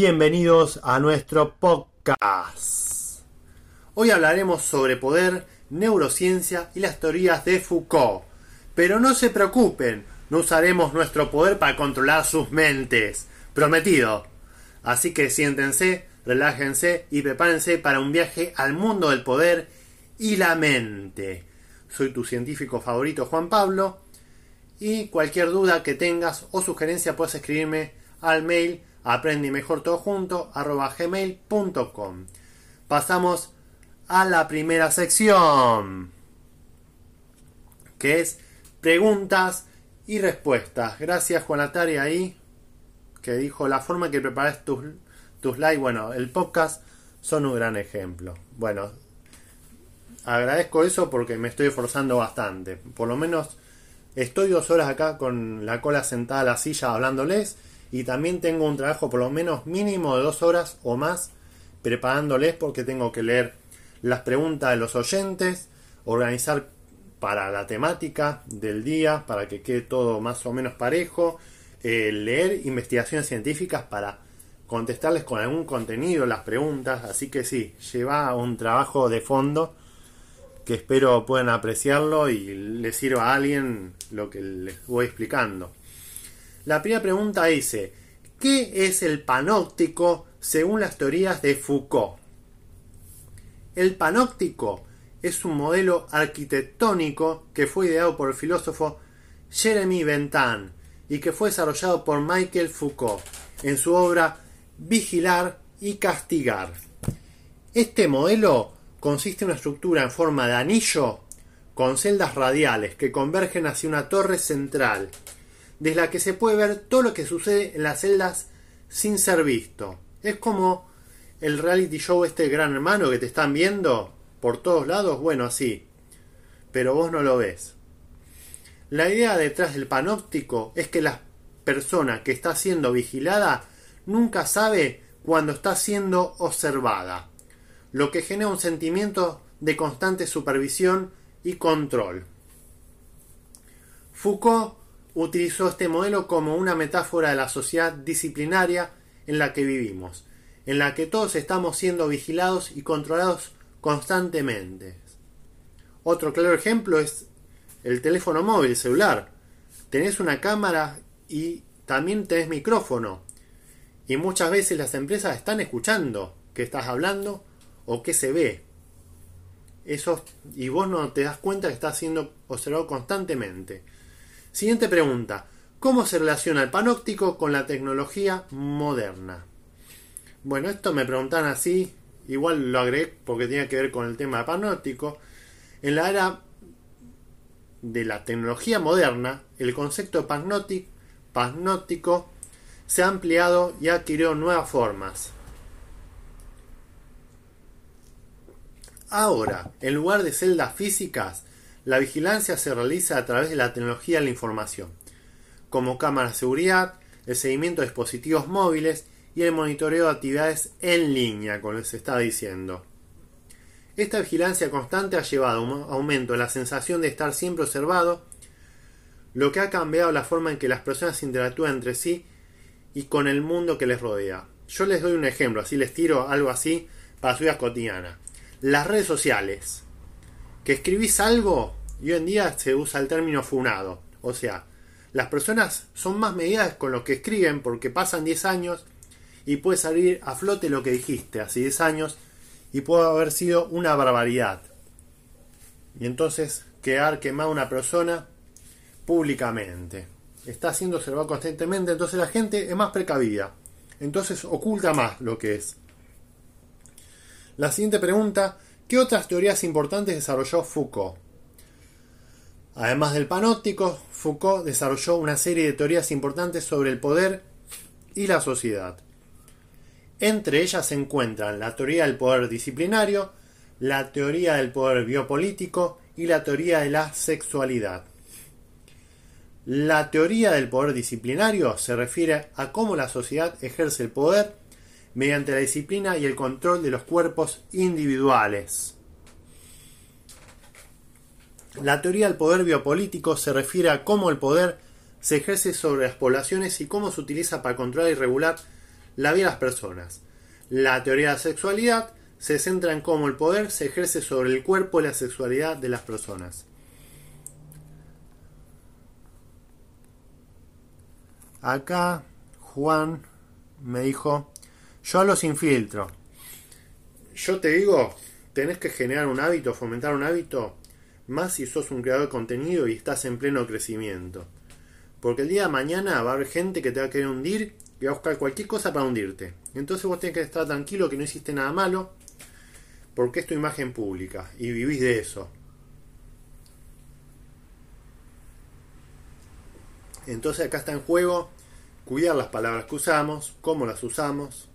Bienvenidos a nuestro podcast. Hoy hablaremos sobre poder, neurociencia y las teorías de Foucault. Pero no se preocupen, no usaremos nuestro poder para controlar sus mentes. Prometido. Así que siéntense, relájense y prepárense para un viaje al mundo del poder y la mente. Soy tu científico favorito Juan Pablo y cualquier duda que tengas o sugerencia puedes escribirme al mail aprende mejor todo junto arroba. Pasamos a la primera sección que es preguntas y respuestas. Gracias Juan Atari ahí que dijo la forma que preparas tus, tus. Bueno, el podcast son un gran ejemplo. Bueno, agradezco eso porque me estoy esforzando bastante. Por lo menos estoy dos horas acá con la cola sentada a la silla hablándoles y también tengo un trabajo por lo menos mínimo de dos horas o más preparándoles porque tengo que leer las preguntas de los oyentes, organizar para la temática del día, para que quede todo más o menos parejo, eh, leer investigaciones científicas para contestarles con algún contenido las preguntas, así que sí, lleva un trabajo de fondo que espero puedan apreciarlo y les sirva a alguien lo que les voy explicando. La primera pregunta dice, ¿qué es el panóptico según las teorías de Foucault? El panóptico es un modelo arquitectónico que fue ideado por el filósofo Jeremy Bentham y que fue desarrollado por Michael Foucault en su obra Vigilar y Castigar. Este modelo consiste en una estructura en forma de anillo con celdas radiales que convergen hacia una torre central desde la que se puede ver todo lo que sucede en las celdas sin ser visto. Es como el reality show este gran hermano que te están viendo por todos lados, bueno, así, pero vos no lo ves. La idea detrás del panóptico es que la persona que está siendo vigilada nunca sabe cuando está siendo observada, lo que genera un sentimiento de constante supervisión y control. Foucault utilizó este modelo como una metáfora de la sociedad disciplinaria en la que vivimos, en la que todos estamos siendo vigilados y controlados constantemente. Otro claro ejemplo es el teléfono móvil, celular. Tenés una cámara y también tenés micrófono. Y muchas veces las empresas están escuchando que estás hablando o que se ve. Eso, y vos no te das cuenta que estás siendo observado constantemente. Siguiente pregunta. ¿Cómo se relaciona el panóptico con la tecnología moderna? Bueno, esto me preguntan así, igual lo agregué porque tiene que ver con el tema panóptico. En la era de la tecnología moderna, el concepto panóptico se ha ampliado y adquirió nuevas formas. Ahora, en lugar de celdas físicas, la vigilancia se realiza a través de la tecnología de la información, como cámaras de seguridad, el seguimiento de dispositivos móviles y el monitoreo de actividades en línea, como les estaba diciendo. Esta vigilancia constante ha llevado a un aumento de la sensación de estar siempre observado, lo que ha cambiado la forma en que las personas interactúan entre sí y con el mundo que les rodea. Yo les doy un ejemplo, así les tiro algo así para su vida cotidiana. Las redes sociales. Que escribís algo y hoy en día se usa el término funado. O sea, las personas son más medidas con lo que escriben porque pasan 10 años y puede salir a flote lo que dijiste hace 10 años y puede haber sido una barbaridad. Y entonces quedar quemada una persona públicamente. Está siendo observado constantemente, entonces la gente es más precavida. Entonces oculta más lo que es. La siguiente pregunta, ¿qué otras teorías importantes desarrolló Foucault? Además del panóptico, Foucault desarrolló una serie de teorías importantes sobre el poder y la sociedad. Entre ellas se encuentran la teoría del poder disciplinario, la teoría del poder biopolítico y la teoría de la sexualidad. La teoría del poder disciplinario se refiere a cómo la sociedad ejerce el poder mediante la disciplina y el control de los cuerpos individuales. La teoría del poder biopolítico se refiere a cómo el poder se ejerce sobre las poblaciones y cómo se utiliza para controlar y regular la vida de las personas. La teoría de la sexualidad se centra en cómo el poder se ejerce sobre el cuerpo y la sexualidad de las personas. Acá Juan me dijo, yo lo sin filtro. Yo te digo, tenés que generar un hábito, fomentar un hábito, más si sos un creador de contenido y estás en pleno crecimiento. Porque el día de mañana va a haber gente que te va a querer hundir y va a buscar cualquier cosa para hundirte. Entonces vos tenés que estar tranquilo que no hiciste nada malo, porque es tu imagen pública y vivís de eso. Entonces acá está en juego cuidar las palabras que usamos, cómo las usamos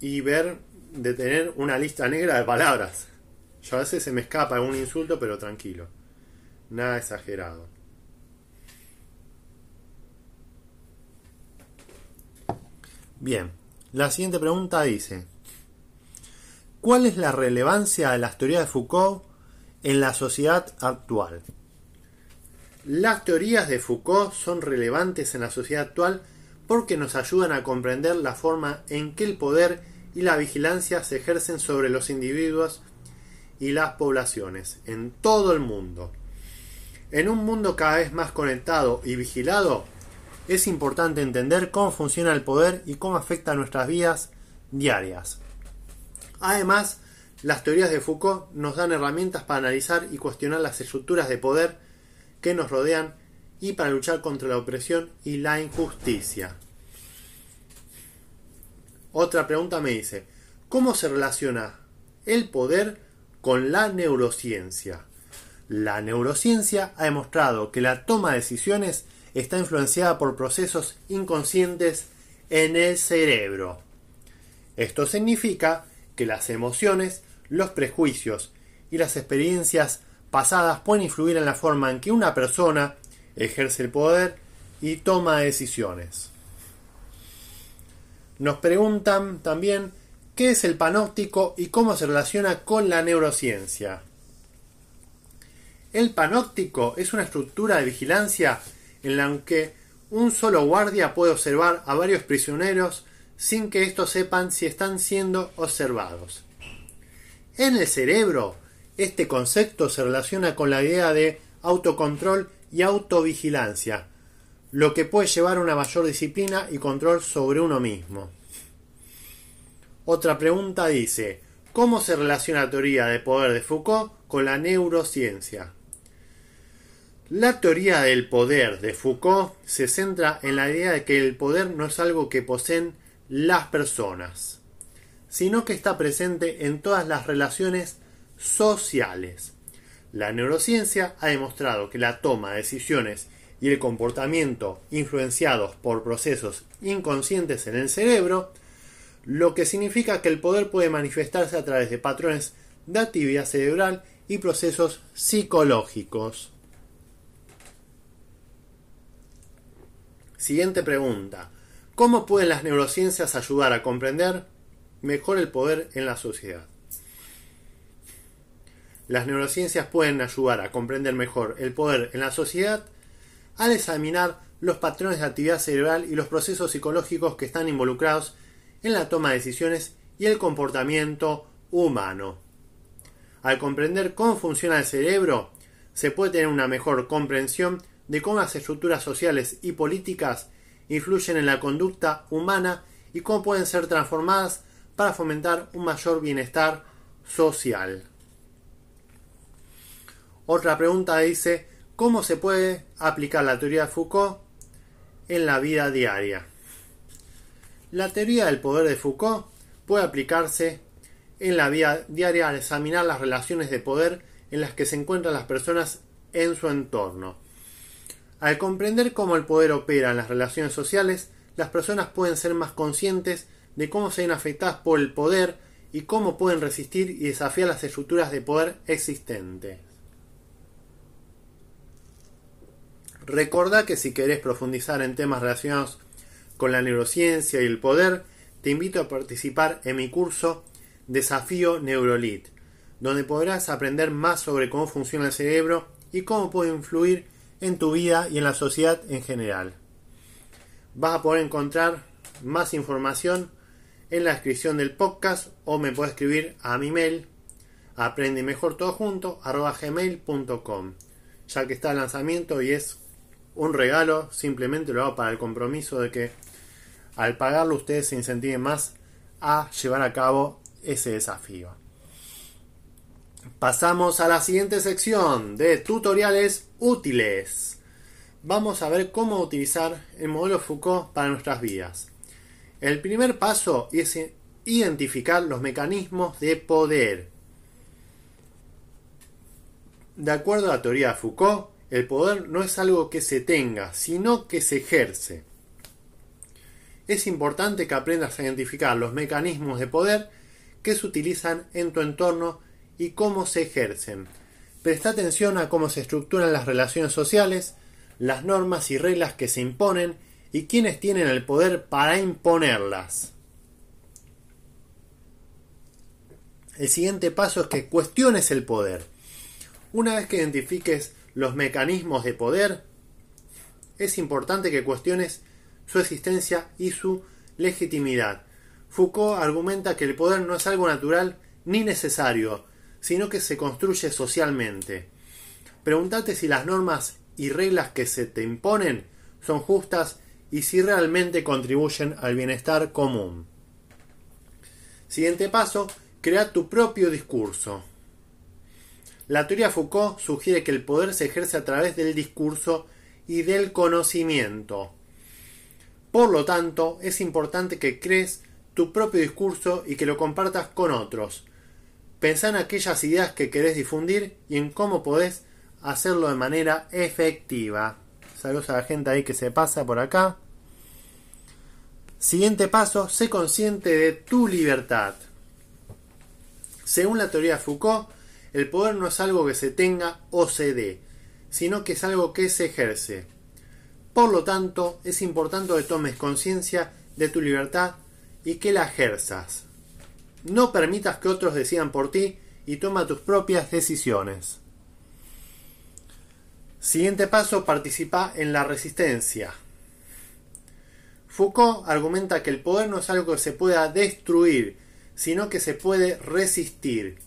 y ver de tener una lista negra de palabras. Yo a veces se me escapa algún insulto, pero tranquilo. Nada exagerado. Bien, la siguiente pregunta dice, ¿cuál es la relevancia de las teorías de Foucault en la sociedad actual? Las teorías de Foucault son relevantes en la sociedad actual porque nos ayudan a comprender la forma en que el poder y la vigilancia se ejercen sobre los individuos y las poblaciones en todo el mundo. En un mundo cada vez más conectado y vigilado, es importante entender cómo funciona el poder y cómo afecta a nuestras vidas diarias. Además, las teorías de Foucault nos dan herramientas para analizar y cuestionar las estructuras de poder que nos rodean y para luchar contra la opresión y la injusticia. Otra pregunta me dice, ¿cómo se relaciona el poder con la neurociencia? La neurociencia ha demostrado que la toma de decisiones está influenciada por procesos inconscientes en el cerebro. Esto significa que las emociones, los prejuicios y las experiencias pasadas pueden influir en la forma en que una persona ejerce el poder y toma decisiones. Nos preguntan también qué es el panóptico y cómo se relaciona con la neurociencia. El panóptico es una estructura de vigilancia en la que un solo guardia puede observar a varios prisioneros sin que estos sepan si están siendo observados. En el cerebro, este concepto se relaciona con la idea de autocontrol y autovigilancia, lo que puede llevar a una mayor disciplina y control sobre uno mismo. Otra pregunta dice, ¿cómo se relaciona la teoría de poder de Foucault con la neurociencia? La teoría del poder de Foucault se centra en la idea de que el poder no es algo que poseen las personas, sino que está presente en todas las relaciones sociales. La neurociencia ha demostrado que la toma de decisiones y el comportamiento influenciados por procesos inconscientes en el cerebro, lo que significa que el poder puede manifestarse a través de patrones de actividad cerebral y procesos psicológicos. Siguiente pregunta. ¿Cómo pueden las neurociencias ayudar a comprender mejor el poder en la sociedad? Las neurociencias pueden ayudar a comprender mejor el poder en la sociedad al examinar los patrones de actividad cerebral y los procesos psicológicos que están involucrados en la toma de decisiones y el comportamiento humano. Al comprender cómo funciona el cerebro, se puede tener una mejor comprensión de cómo las estructuras sociales y políticas influyen en la conducta humana y cómo pueden ser transformadas para fomentar un mayor bienestar social. Otra pregunta dice, ¿cómo se puede aplicar la teoría de Foucault en la vida diaria? La teoría del poder de Foucault puede aplicarse en la vida diaria al examinar las relaciones de poder en las que se encuentran las personas en su entorno. Al comprender cómo el poder opera en las relaciones sociales, las personas pueden ser más conscientes de cómo se ven afectadas por el poder y cómo pueden resistir y desafiar las estructuras de poder existentes. Recordá que si querés profundizar en temas relacionados con la neurociencia y el poder, te invito a participar en mi curso Desafío Neurolit, donde podrás aprender más sobre cómo funciona el cerebro y cómo puede influir en tu vida y en la sociedad en general. Vas a poder encontrar más información en la descripción del podcast o me puedes escribir a mi mail aprende mejor todo junto gmail.com ya que está el lanzamiento y es un regalo simplemente lo hago para el compromiso de que al pagarlo ustedes se incentiven más a llevar a cabo ese desafío pasamos a la siguiente sección de tutoriales útiles vamos a ver cómo utilizar el modelo Foucault para nuestras vidas el primer paso es identificar los mecanismos de poder. De acuerdo a la teoría de Foucault, el poder no es algo que se tenga, sino que se ejerce. Es importante que aprendas a identificar los mecanismos de poder que se utilizan en tu entorno y cómo se ejercen. Presta atención a cómo se estructuran las relaciones sociales, las normas y reglas que se imponen y quienes tienen el poder para imponerlas. El siguiente paso es que cuestiones el poder. Una vez que identifiques los mecanismos de poder, es importante que cuestiones su existencia y su legitimidad. Foucault argumenta que el poder no es algo natural ni necesario, sino que se construye socialmente. Pregúntate si las normas y reglas que se te imponen son justas y si realmente contribuyen al bienestar común. Siguiente paso, crea tu propio discurso. La teoría Foucault sugiere que el poder se ejerce a través del discurso y del conocimiento. Por lo tanto, es importante que crees tu propio discurso y que lo compartas con otros. Pensá en aquellas ideas que querés difundir y en cómo podés hacerlo de manera efectiva. Saludos a la gente ahí que se pasa por acá. Siguiente paso, sé consciente de tu libertad. Según la teoría de Foucault, el poder no es algo que se tenga o se dé, sino que es algo que se ejerce. Por lo tanto, es importante que tomes conciencia de tu libertad y que la ejerzas. No permitas que otros decidan por ti y toma tus propias decisiones. Siguiente paso, participa en la resistencia. Foucault argumenta que el poder no es algo que se pueda destruir, sino que se puede resistir.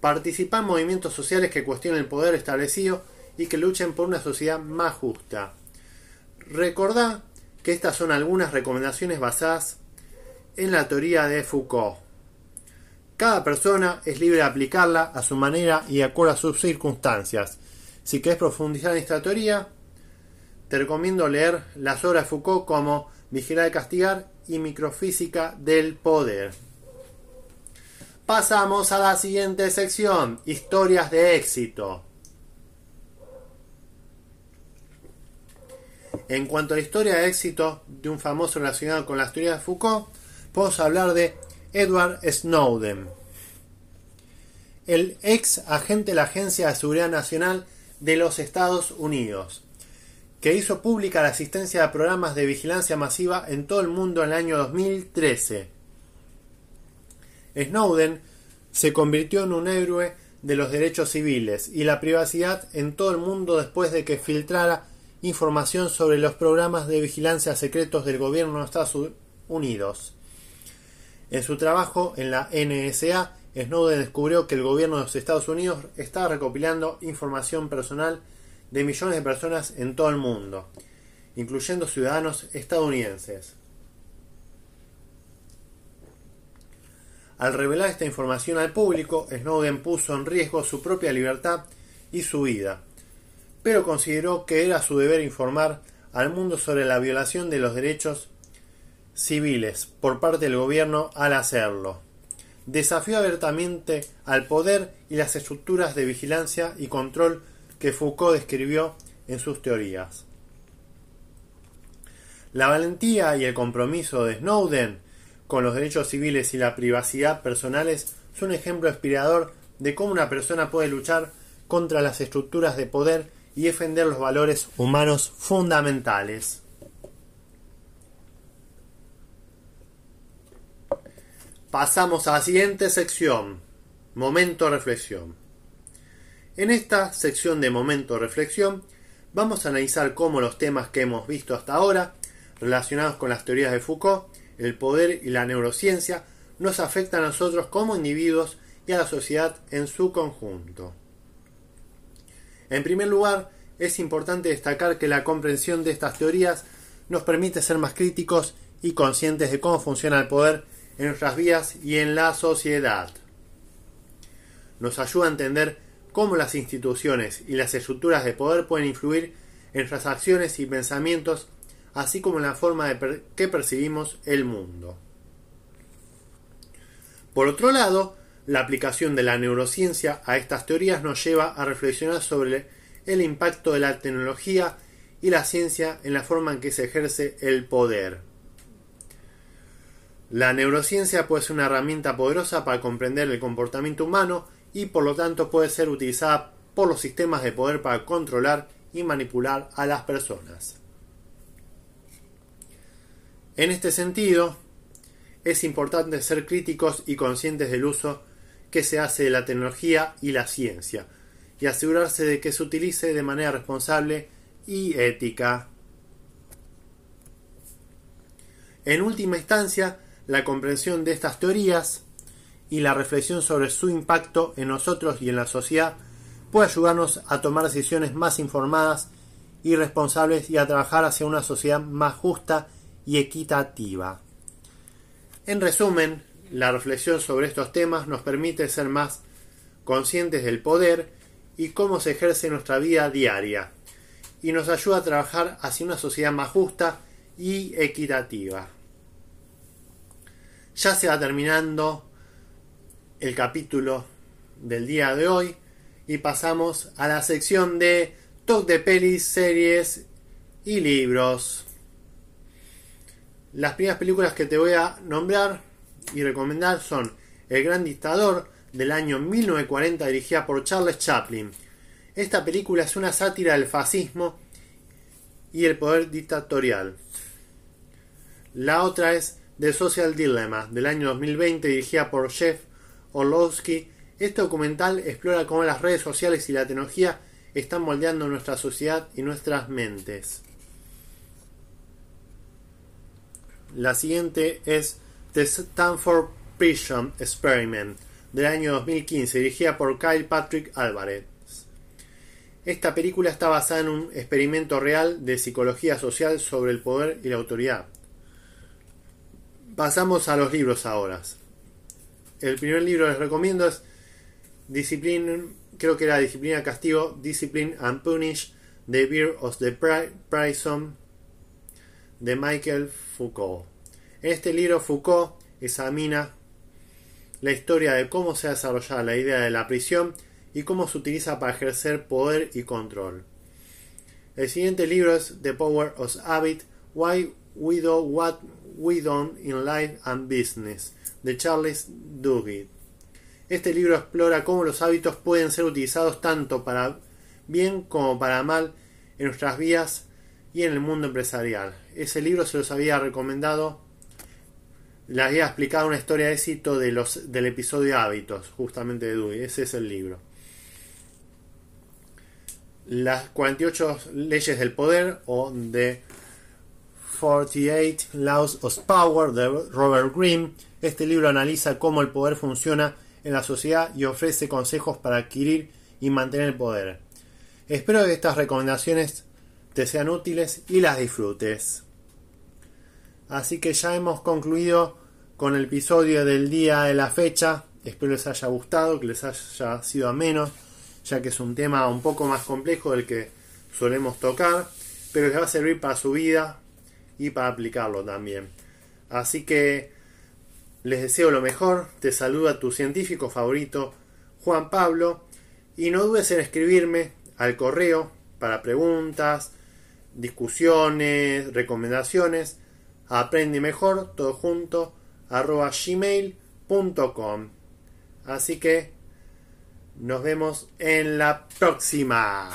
Participa en movimientos sociales que cuestionen el poder establecido y que luchen por una sociedad más justa. Recordá que estas son algunas recomendaciones basadas en la teoría de Foucault. Cada persona es libre de aplicarla a su manera y de acuerdo a sus circunstancias. Si querés profundizar en esta teoría, te recomiendo leer las obras de Foucault como Vigilar y Castigar y Microfísica del Poder. Pasamos a la siguiente sección, historias de éxito. En cuanto a la historia de éxito de un famoso relacionado con las teorías de Foucault, podemos hablar de Edward Snowden, el ex agente de la Agencia de Seguridad Nacional de los Estados Unidos, que hizo pública la asistencia a programas de vigilancia masiva en todo el mundo en el año 2013. Snowden se convirtió en un héroe de los derechos civiles y la privacidad en todo el mundo después de que filtrara información sobre los programas de vigilancia secretos del gobierno de Estados Unidos. En su trabajo en la NSA, Snowden descubrió que el gobierno de los Estados Unidos estaba recopilando información personal de millones de personas en todo el mundo, incluyendo ciudadanos estadounidenses. Al revelar esta información al público, Snowden puso en riesgo su propia libertad y su vida, pero consideró que era su deber informar al mundo sobre la violación de los derechos civiles por parte del gobierno al hacerlo desafió abiertamente al poder y las estructuras de vigilancia y control que Foucault describió en sus teorías. La valentía y el compromiso de Snowden con los derechos civiles y la privacidad personales son un ejemplo inspirador de cómo una persona puede luchar contra las estructuras de poder y defender los valores humanos fundamentales. Pasamos a la siguiente sección, momento reflexión. En esta sección de momento reflexión vamos a analizar cómo los temas que hemos visto hasta ahora, relacionados con las teorías de Foucault, el poder y la neurociencia, nos afectan a nosotros como individuos y a la sociedad en su conjunto. En primer lugar, es importante destacar que la comprensión de estas teorías nos permite ser más críticos y conscientes de cómo funciona el poder en nuestras vidas y en la sociedad. Nos ayuda a entender cómo las instituciones y las estructuras de poder pueden influir en nuestras acciones y pensamientos, así como en la forma de que percibimos el mundo. Por otro lado, la aplicación de la neurociencia a estas teorías nos lleva a reflexionar sobre el impacto de la tecnología y la ciencia en la forma en que se ejerce el poder. La neurociencia puede ser una herramienta poderosa para comprender el comportamiento humano y por lo tanto puede ser utilizada por los sistemas de poder para controlar y manipular a las personas. En este sentido, es importante ser críticos y conscientes del uso que se hace de la tecnología y la ciencia, y asegurarse de que se utilice de manera responsable y ética. En última instancia, la comprensión de estas teorías y la reflexión sobre su impacto en nosotros y en la sociedad puede ayudarnos a tomar decisiones más informadas y responsables y a trabajar hacia una sociedad más justa y equitativa. En resumen, la reflexión sobre estos temas nos permite ser más conscientes del poder y cómo se ejerce nuestra vida diaria, y nos ayuda a trabajar hacia una sociedad más justa y equitativa. Ya se va terminando el capítulo del día de hoy y pasamos a la sección de top de pelis, series y libros. Las primeras películas que te voy a nombrar y recomendar son El Gran Dictador del año 1940 dirigida por Charles Chaplin. Esta película es una sátira del fascismo y el poder dictatorial. La otra es The Social Dilemma del año 2020 dirigida por Jeff Orlowski. Este documental explora cómo las redes sociales y la tecnología están moldeando nuestra sociedad y nuestras mentes. La siguiente es The Stanford Prison Experiment del año 2015, dirigida por Kyle Patrick Alvarez. Esta película está basada en un experimento real de psicología social sobre el poder y la autoridad. Pasamos a los libros ahora. El primer libro que les recomiendo es Discipline, creo que era Disciplina Castigo, Discipline and Punish, The Beer of the Prison de Michael Foucault. En este libro Foucault examina la historia de cómo se ha desarrollado la idea de la prisión y cómo se utiliza para ejercer poder y control. El siguiente libro es The Power of Habit, Why We Do What We Don't in Life and Business, de Charles Duhigg. Este libro explora cómo los hábitos pueden ser utilizados tanto para bien como para mal en nuestras vidas y en el mundo empresarial. Ese libro se los había recomendado, les había explicado una historia de éxito de los, del episodio Hábitos, justamente de Dewey. Ese es el libro. Las 48 leyes del poder o de 48 Laws of Power de Robert Greene. Este libro analiza cómo el poder funciona en la sociedad y ofrece consejos para adquirir y mantener el poder. Espero que estas recomendaciones te sean útiles y las disfrutes. Así que ya hemos concluido con el episodio del día de la fecha. Espero les haya gustado, que les haya sido ameno, ya que es un tema un poco más complejo del que solemos tocar, pero les va a servir para su vida y para aplicarlo también. Así que les deseo lo mejor, te saluda tu científico favorito, Juan Pablo, y no dudes en escribirme al correo para preguntas, discusiones, recomendaciones. Aprende mejor, todo junto, arroba gmail.com. Así que nos vemos en la próxima.